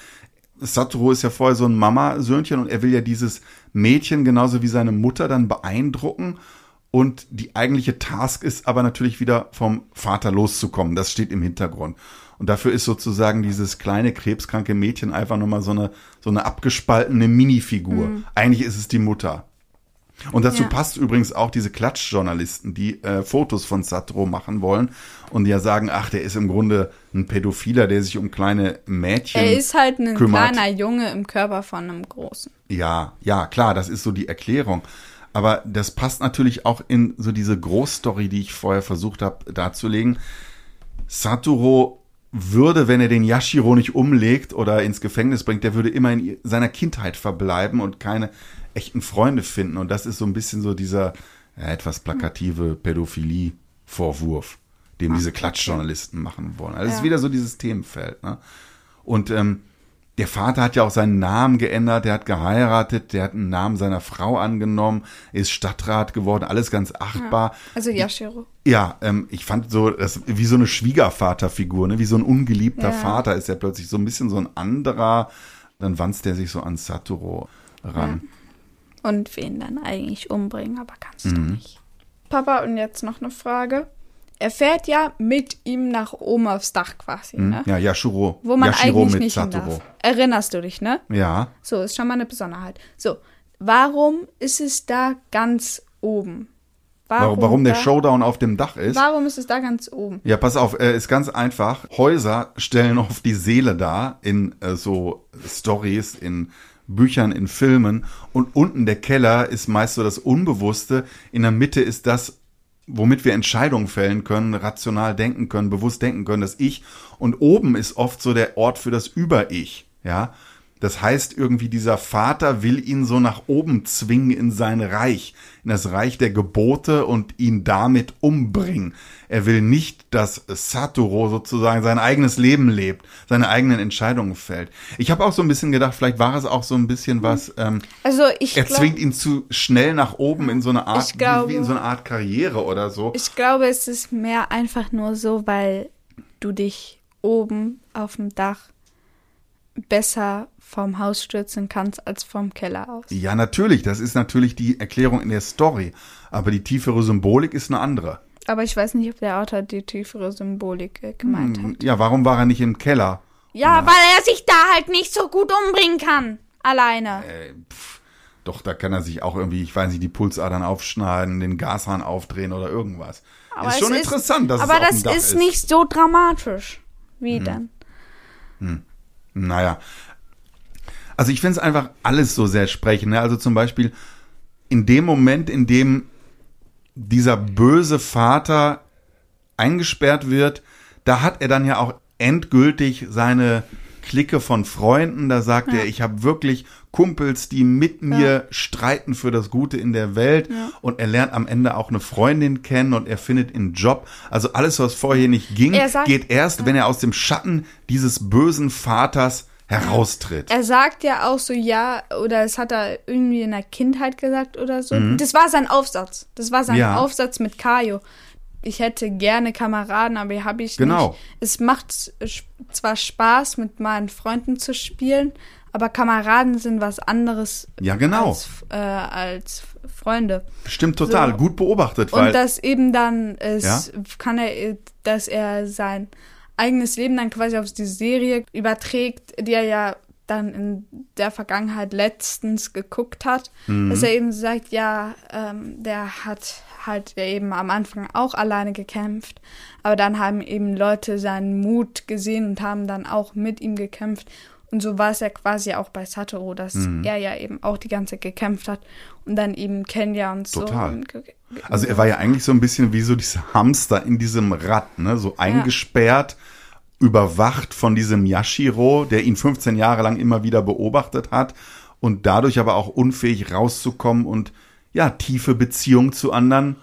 Satoru ist ja vorher so ein Mama-Söhnchen und er will ja dieses Mädchen genauso wie seine Mutter dann beeindrucken. Und die eigentliche Task ist aber natürlich wieder vom Vater loszukommen. Das steht im Hintergrund. Und dafür ist sozusagen dieses kleine krebskranke Mädchen einfach nochmal so eine, so eine abgespaltene Minifigur. Eigentlich ist es die Mutter. Und dazu Ja. passt übrigens auch diese Klatschjournalisten, die äh, Fotos von Satro machen wollen und ja sagen, ach, der ist im Grunde ein Pädophiler, der sich um kleine Mädchen Er ist halt ein kümmert. kleiner Junge im Körper von einem Großen. Ja, ja, klar, das ist so die Erklärung. Aber das passt natürlich auch in so diese Großstory, die ich vorher versucht habe darzulegen. Satoru würde, wenn er den Yashiro nicht umlegt oder ins Gefängnis bringt, der würde immer in seiner Kindheit verbleiben und keine echten Freunde finden. Und das ist so ein bisschen so dieser ja, etwas plakative Pädophilie-Vorwurf, den diese Klatschjournalisten machen wollen. Also es ist Ja. wieder so dieses Themenfeld. Ne? Und ähm, der Vater hat ja auch seinen Namen geändert, der hat geheiratet, der hat einen Namen seiner Frau angenommen, ist Stadtrat geworden, alles ganz achtbar. Also Yashiro. Ja, ähm, ich fand so, das wie so eine Schwiegervaterfigur, ne? wie so ein ungeliebter Ja. Vater ist er plötzlich so ein bisschen so ein anderer. Dann wanzt der sich so an Satoru ran. Und wen dann eigentlich umbringen, aber kannst Mhm. du nicht. Papa, und jetzt noch eine Frage. Er fährt ja mit ihm nach oben aufs Dach quasi, Hm? ne? Ja, Yashiro. Wo man Yashiro eigentlich mit nicht hin Satoru. darf. Erinnerst du dich, ne? Ja. So, ist schon mal eine Besonderheit. So, warum ist es da ganz oben? Warum, warum der da, Showdown auf dem Dach ist? Warum ist es da ganz oben? Ja, pass auf, äh, ist ganz einfach. Häuser stellen oft die Seele dar in äh, so Stories, in Büchern, in Filmen. Und unten der Keller ist meist so das Unbewusste. In der Mitte ist das, womit wir Entscheidungen fällen können, rational denken können, bewusst denken können, das Ich. Und oben ist oft so der Ort für das Über-Ich. Ja. Das heißt, irgendwie dieser Vater will ihn so nach oben zwingen in sein Reich, in das Reich der Gebote und ihn damit umbringen. Er will nicht, dass Satoru sozusagen sein eigenes Leben lebt, seine eigenen Entscheidungen fällt. Ich habe auch so ein bisschen gedacht, vielleicht war es auch so ein bisschen was, ähm, Also ich er glaub- zwingt ihn zu schnell nach oben in so eine Art, glaube- wie, wie in so eine Art Karriere oder so. Ich glaube, es ist mehr einfach nur so, weil du dich oben auf dem Dach besser vom Haus stürzen kannst als vom Keller aus. Ja, natürlich, das ist natürlich die Erklärung in der Story, aber die tiefere Symbolik ist eine andere. Aber ich weiß nicht, ob der Autor die tiefere Symbolik äh, gemeint hat. Ja, warum war er nicht im Keller? Ja, weil er sich da halt nicht so gut umbringen kann. Alleine. Äh, pff, doch, da kann er sich auch irgendwie, ich weiß nicht, die Pulsadern aufschneiden, den Gashahn aufdrehen oder irgendwas. Aber ist schon es interessant, dass aber es auf das ist ist. Nicht so dramatisch. Wie denn? Naja. Also ich finde es einfach alles so sehr sprechend. Ne? Also zum Beispiel in dem Moment, in dem dieser böse Vater eingesperrt wird, da hat er dann ja auch endgültig seine Clique von Freunden. Da sagt er, ich habe wirklich Kumpels, die mit mir streiten für das Gute in der Welt. Und er lernt am Ende auch eine Freundin kennen und er findet einen Job. Also alles, was vorher nicht ging, Er sagt- geht erst, wenn er aus dem Schatten dieses bösen Vaters heraustritt. Er sagt ja auch so, ja, oder es hat er irgendwie in der Kindheit gesagt oder so. Mhm. Das war sein Aufsatz. Das war sein Ja. Aufsatz mit Kaio. ich hätte gerne Kameraden, aber habe ich Genau. nicht. Es macht zwar Spaß, mit meinen Freunden zu spielen, aber Kameraden sind was anderes Ja, genau. als, äh, als Freunde. Stimmt total. So. Gut beobachtet, weil. Und dass eben dann es Ja? kann er, dass er sein eigenes Leben dann quasi auf diese Serie überträgt, die er ja dann in der Vergangenheit letztens geguckt hat, Mhm. dass er eben sagt, ja, ähm, der hat halt eben am Anfang auch alleine gekämpft, aber dann haben eben Leute seinen Mut gesehen und haben dann auch mit ihm gekämpft. Und so war es ja quasi auch bei Satoru, dass Mhm. er ja eben auch die ganze Zeit gekämpft hat und dann eben Kenya und so. Total. Und Also er war ja eigentlich so ein bisschen wie so dieser Hamster in diesem Rad, ne? So eingesperrt, überwacht von diesem Yashiro, der ihn 15 Jahre lang immer wieder beobachtet hat und dadurch aber auch unfähig rauszukommen und ja, tiefe Beziehungen zu anderen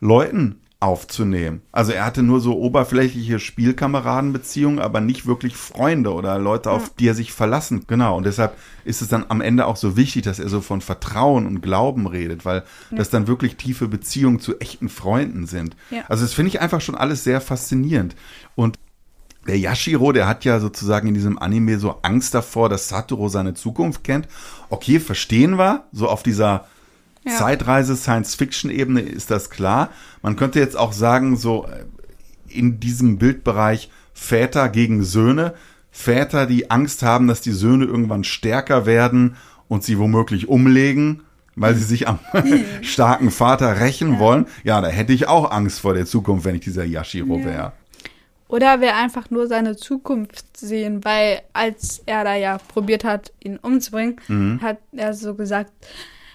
Leuten aufzunehmen. Also er hatte nur so oberflächliche Spielkameradenbeziehungen, aber nicht wirklich Freunde oder Leute, auf die er sich verlassen. Genau. Und deshalb ist es dann am Ende auch so wichtig, dass er so von Vertrauen und Glauben redet, weil das dann wirklich tiefe Beziehungen zu echten Freunden sind. Ja. Also das finde ich einfach schon alles sehr faszinierend. Und der Yashiro, der hat ja sozusagen in diesem Anime so Angst davor, dass Satoru seine Zukunft kennt. Okay, verstehen wir, so auf dieser Ja. Zeitreise, Science-Fiction-Ebene ist das klar. Man könnte jetzt auch sagen, so äh, in diesem Bildbereich Väter gegen Söhne. Väter, die Angst haben, dass die Söhne irgendwann stärker werden und sie womöglich umlegen, weil sie sich am <laughs> starken Vater rächen wollen. Ja, da hätte ich auch Angst vor der Zukunft, wenn ich dieser Yashiro wäre. Oder er will einfach nur seine Zukunft sehen, weil als er da ja probiert hat, ihn umzubringen, Mhm. hat er so gesagt,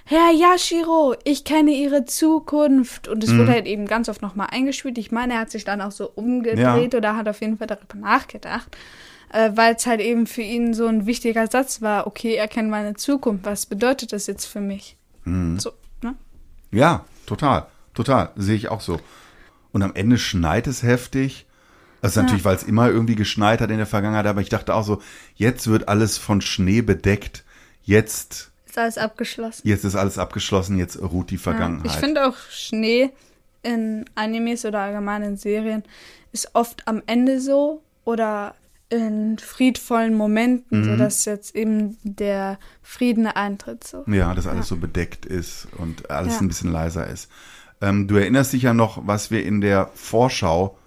Herr Yashiro, ich kenne Ihre Zukunft. Und es Mhm. wurde halt eben ganz oft nochmal eingespielt. Ich meine, er hat sich dann auch so umgedreht Ja. oder hat auf jeden Fall darüber nachgedacht, äh, weil es halt eben für ihn so ein wichtiger Satz war, okay, er kennt meine Zukunft, was bedeutet das jetzt für mich? Mhm. So, ne? Ja, total, total, sehe ich auch so. Und am Ende schneit es heftig. Das ist natürlich, weil es immer irgendwie geschneit hat in der Vergangenheit, aber ich dachte auch so, jetzt wird alles von Schnee bedeckt. Jetzt, Ist alles abgeschlossen. jetzt ist alles abgeschlossen, jetzt ruht die Ja, Vergangenheit. ich finde auch Schnee in Animes oder allgemein in Serien ist oft am Ende so oder in friedvollen Momenten, Mhm. so dass jetzt eben der Frieden eintritt. So. Ja, dass alles so bedeckt ist und alles Ja. ein bisschen leiser ist. Ähm, du erinnerst dich ja noch, was wir in der Vorschau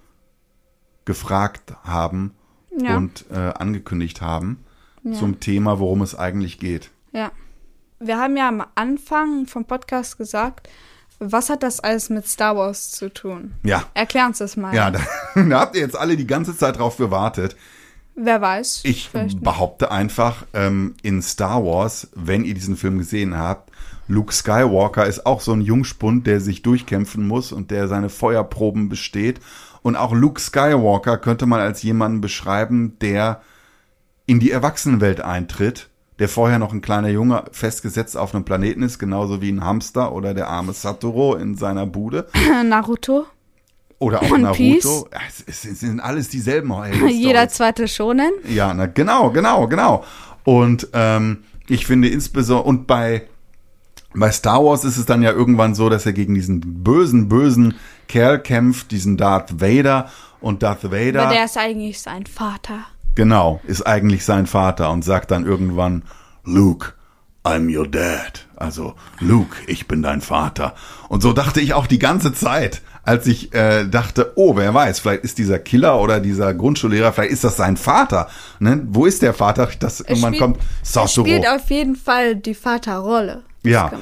gefragt haben Ja. und äh, angekündigt haben Ja. zum Thema, worum es eigentlich geht. Ja. Wir haben ja am Anfang vom Podcast gesagt, was hat das alles mit Star Wars zu tun? Ja, Erklär uns das mal. ja, da, <laughs> da habt ihr jetzt alle die ganze Zeit drauf gewartet. Wer weiß? Ich behaupte einfach, ähm, in Star Wars, wenn ihr diesen Film gesehen habt, Luke Skywalker ist auch so ein Jungspund, der sich durchkämpfen muss und der seine Feuerproben besteht. Und auch Luke Skywalker könnte man als jemanden beschreiben, der in die Erwachsenenwelt eintritt, der vorher noch ein kleiner Junge festgesetzt auf einem Planeten ist, genauso wie ein Hamster oder der arme Satoru in seiner Bude. Naruto. Oder auch One Naruto. Piece. Es, es sind alles dieselben Helden Jeder zweite Shonen. ja, na, genau, genau, genau. Und ähm, ich finde insbesondere, und bei, bei Star Wars ist es dann ja irgendwann so, dass er gegen diesen bösen, bösen Kerl kämpft, diesen Darth Vader. Und Darth Vader, Aber der ist eigentlich sein Vater. Genau, ist eigentlich sein Vater und sagt dann irgendwann, Luke, I'm your dad. Also, Luke, ich bin dein Vater. Und so dachte ich auch die ganze Zeit, als ich äh, dachte, oh, wer weiß, vielleicht ist dieser Killer oder dieser Grundschullehrer, vielleicht ist das sein Vater. Ne? Wo ist der Vater? <laughs> Das irgendwann spielt- kommt Er Satoru. spielt auf jeden Fall die Vaterrolle. Ja,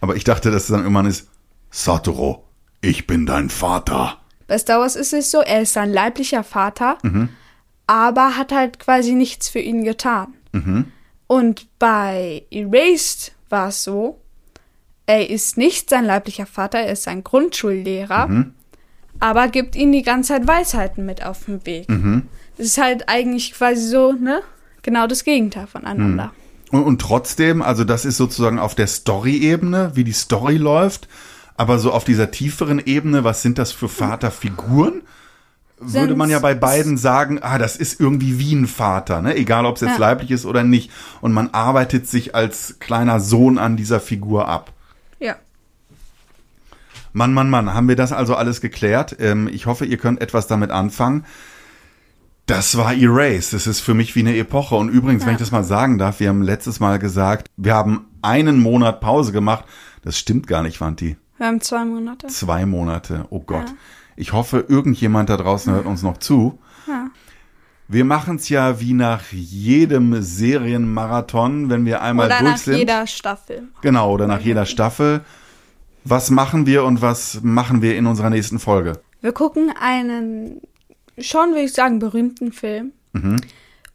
aber ich dachte, dass es dann irgendwann ist, Satoru, ich bin dein Vater. Bei Star Wars ist es so, er ist sein leiblicher Vater, Mhm. Aber hat halt quasi nichts für ihn getan. Mhm. Und bei Erased war es so, er ist nicht sein leiblicher Vater, er ist sein Grundschullehrer, Mhm. aber gibt ihm die ganze Zeit Weisheiten mit auf den Weg. Mhm. Das ist halt eigentlich quasi so, ne? Genau das Gegenteil voneinander. Und, und trotzdem, also das ist sozusagen auf der Story-Ebene, wie die Story läuft, aber so auf dieser tieferen Ebene, was sind das für Vaterfiguren? Würde man ja bei beiden sagen, ah, das ist irgendwie wie ein Vater, ne? Egal, ob es jetzt Ja. leiblich ist oder nicht. Und man arbeitet sich als kleiner Sohn an dieser Figur ab. Ja. Mann, Mann, Mann, haben wir das also alles geklärt? Ähm, ich hoffe, ihr könnt etwas damit anfangen. Das war Erase. Das ist für mich wie eine Epoche. Und übrigens, ja. wenn ich das mal sagen darf, wir haben letztes Mal gesagt, wir haben einen Monat Pause gemacht. Das stimmt gar nicht, Wanti. Wir haben zwei Monate. Zwei Monate. Oh Gott. Ja. Ich hoffe, irgendjemand da draußen hört uns noch zu. Ja. Wir machen es ja wie nach jedem Serienmarathon, wenn wir einmal oder durch nach sind. Nach jeder Staffel. Genau, oder nach jeder Staffel. Was machen wir und was machen wir in unserer nächsten Folge? Wir gucken einen schon, würde ich sagen, berühmten Film. Mhm.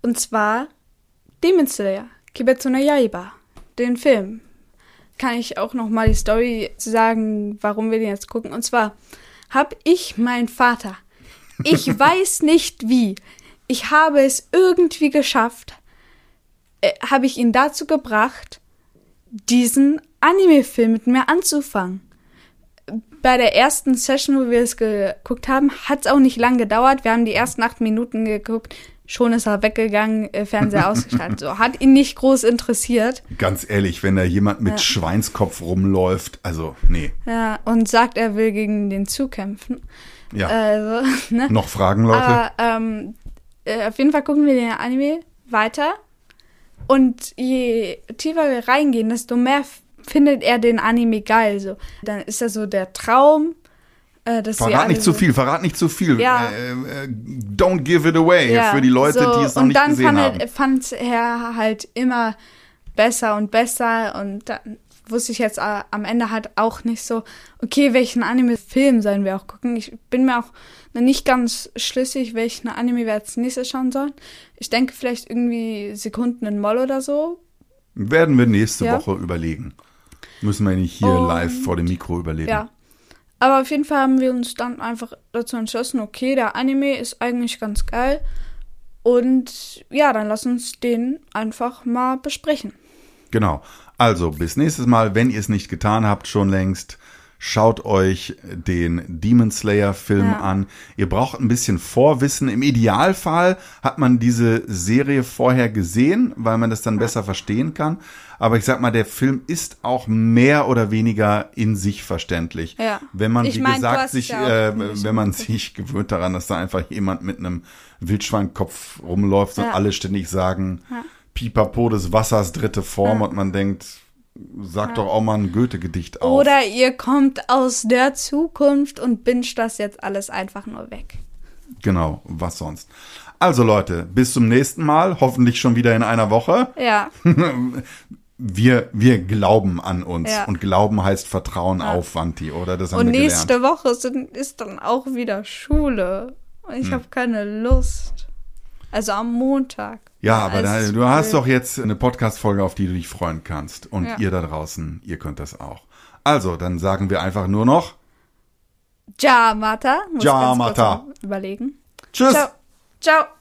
Und zwar Demon Slayer, Kibetsu no Yaiba, den Film. Kann ich auch noch mal die Story sagen, warum wir den jetzt gucken. Und zwar habe ich meinen Vater, ich <laughs> weiß nicht wie, ich habe es irgendwie geschafft, äh, habe ich ihn dazu gebracht, diesen Anime-Film mit mir anzufangen bei der ersten Session, wo wir es geguckt haben, hat es auch nicht lang gedauert. Wir haben die ersten acht Minuten geguckt. Schon ist er weggegangen, äh, Fernseher ausgeschaltet. So, hat ihn nicht groß interessiert. Ganz ehrlich, wenn da jemand mit ja. Schweinskopf rumläuft, also, nee. Ja, und sagt, er will gegen den Zug kämpfen. Ja. Also, <laughs> ne? Noch Fragen, Leute? Aber, ähm, äh, auf jeden Fall gucken wir den Anime weiter. Und je tiefer wir reingehen, desto mehr findet er den Anime geil. So. Dann ist er so der Traum. Äh, verrat nicht zu viel, verrat nicht zu viel. Ja. Äh, äh, don't give it away ja, für die Leute, so, die es noch nicht gesehen fand haben. Und dann fand er halt immer besser und besser und dann wusste ich jetzt äh, am Ende halt auch nicht so, okay, welchen Anime-Film sollen wir auch gucken. Ich bin mir auch nicht ganz schlüssig, welchen Anime wir als nächstes schauen sollen. Ich denke vielleicht irgendwie Sekunden in Moll oder so. Werden wir nächste ja. Woche überlegen. Müssen wir nicht hier und, live vor dem Mikro überleben. Ja. Aber auf jeden Fall haben wir uns dann einfach dazu entschlossen, okay, der Anime ist eigentlich ganz geil. Und ja, dann lass uns den einfach mal besprechen. Genau. Also, bis nächstes Mal, wenn ihr es nicht getan habt, schon längst. Schaut euch den Demon Slayer Film ja. an. Ihr braucht ein bisschen Vorwissen. Im Idealfall hat man diese Serie vorher gesehen, weil man das dann ja. besser verstehen kann. Aber ich sag mal, der Film ist auch mehr oder weniger in sich verständlich. Ja. Wenn man, ich wie mein, gesagt, sich, äh, wenn man sich gewöhnt daran, dass da einfach jemand mit einem Wildschweinkopf rumläuft ja. und alle ständig sagen, ja. Pipapo des Wassers dritte Form und man denkt, Sag ja. doch auch mal ein Goethe-Gedicht auf. Oder ihr kommt aus der Zukunft und binscht das jetzt alles einfach nur weg. Genau, was sonst. Also Leute, bis zum nächsten Mal, hoffentlich schon wieder in einer Woche. Ja. <laughs> wir, wir glauben an uns. Ja. Und Glauben heißt Vertrauen ja. auf Vanti, oder? Das haben und wir nächste gelernt. Woche sind, ist dann auch wieder Schule. Und ich hm. habe keine Lust. Also am Montag. Ja, aber da, du hast doch jetzt eine Podcast-Folge, auf die du dich freuen kannst. Und ja. ihr da draußen, ihr könnt das auch. Also, dann sagen wir einfach nur noch. Ja, Mata. Ja, Mata. Überlegen. Tschüss. Ciao. Ciao.